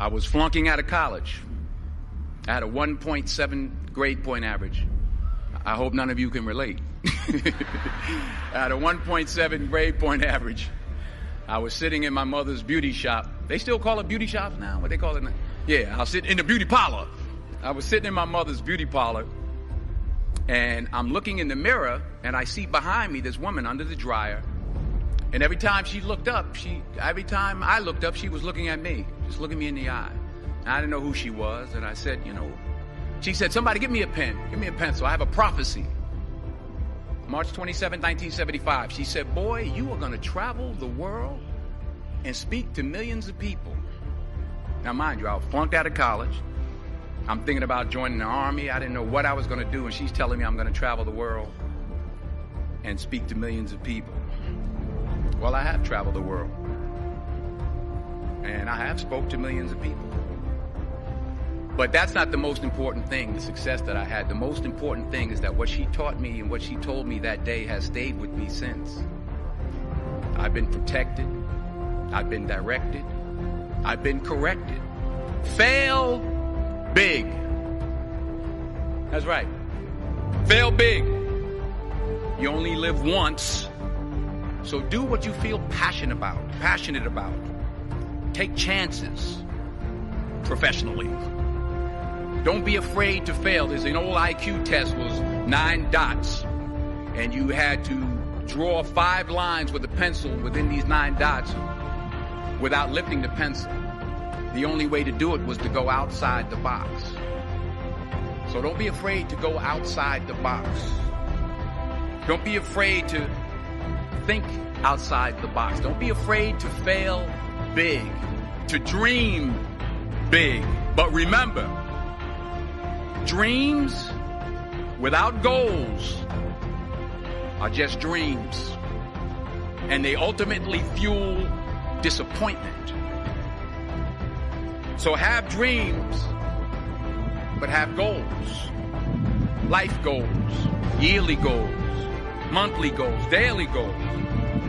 I was flunking out of college. I had a 1.7 grade point average. I hope none of you can relate. I had a 1.7 grade point average. I was sitting in my mother's beauty shop. They still call it beauty shops now? What they call it now? Yeah, I'll sit in the beauty parlor. I was sitting in my mother's beauty parlor and I'm looking in the mirror and I see behind me this woman under the dryer. And every time she looked up, she every time I looked up, she was looking at me, just looking me in the eye. And I didn't know who she was, and I said, you know, she said, somebody give me a pen, give me a pencil. I have a prophecy. March 27, 1975. She said, boy, you are going to travel the world and speak to millions of people. Now, mind you, I was flunked out of college. I'm thinking about joining the army. I didn't know what I was going to do, and she's telling me I'm going to travel the world and speak to millions of people. Well, I have traveled the world, and I have spoke to millions of people. But that's not the most important thing, the success that I had. The most important thing is that what she taught me and what she told me that day has stayed with me since. I've been protected. I've been directed. I've been corrected. Fail big. That's right. Fail big. You only live once. So do what you feel passionate about, passionate about. Take chances professionally. Don't be afraid to fail. There's an old IQ test was nine dots and you had to draw five lines with a pencil within these nine dots without lifting the pencil. The only way to do it was to go outside the box. So don't be afraid to go outside the box. Don't be afraid to think outside the box. Don't be afraid to fail big, to dream big. But remember, dreams without goals are just dreams. And they ultimately fuel disappointment. So have dreams, but have goals. Life goals, yearly goals, monthly goals, daily goals.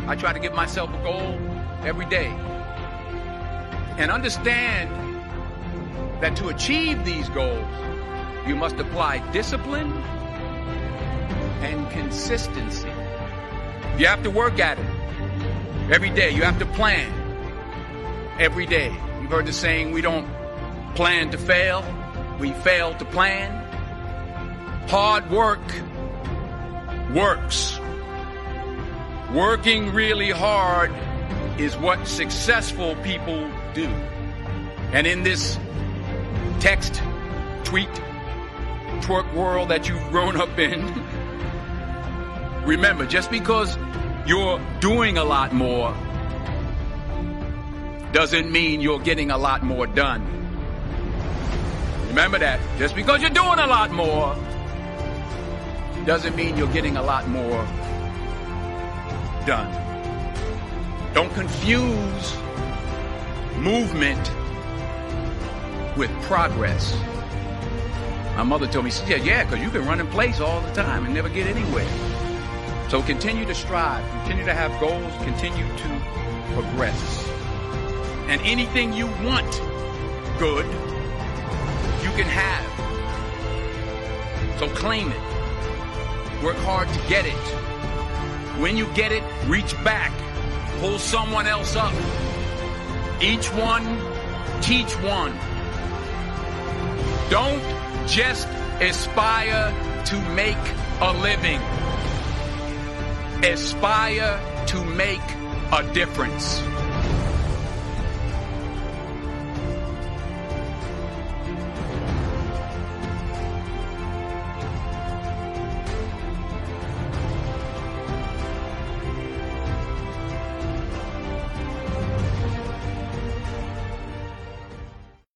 I try to give myself a goal every day. And understand that to achieve these goals, you must apply discipline and consistency. You have to work at it every day. You have to plan every day. You've heard the saying, we don't plan to fail, we fail to plan. Hard work works. Working really hard is what successful people do. And in this text, tweet, twerk world that you've grown up in, remember, just because you're doing a lot more doesn't mean you're getting a lot more done. Remember that. Just because you're doing a lot more doesn't mean you're getting a lot more done. Don't confuse movement with progress. My mother told me, she said, yeah, because you can run in place all the time and never get anywhere. So continue to strive, continue to have goals, continue to progress. And anything you want good, you can have. So claim it. Work hard to get it. When you get it, reach back. Pull someone else up. Each one, teach one. Don't just aspire to make a living. Aspire to make a difference.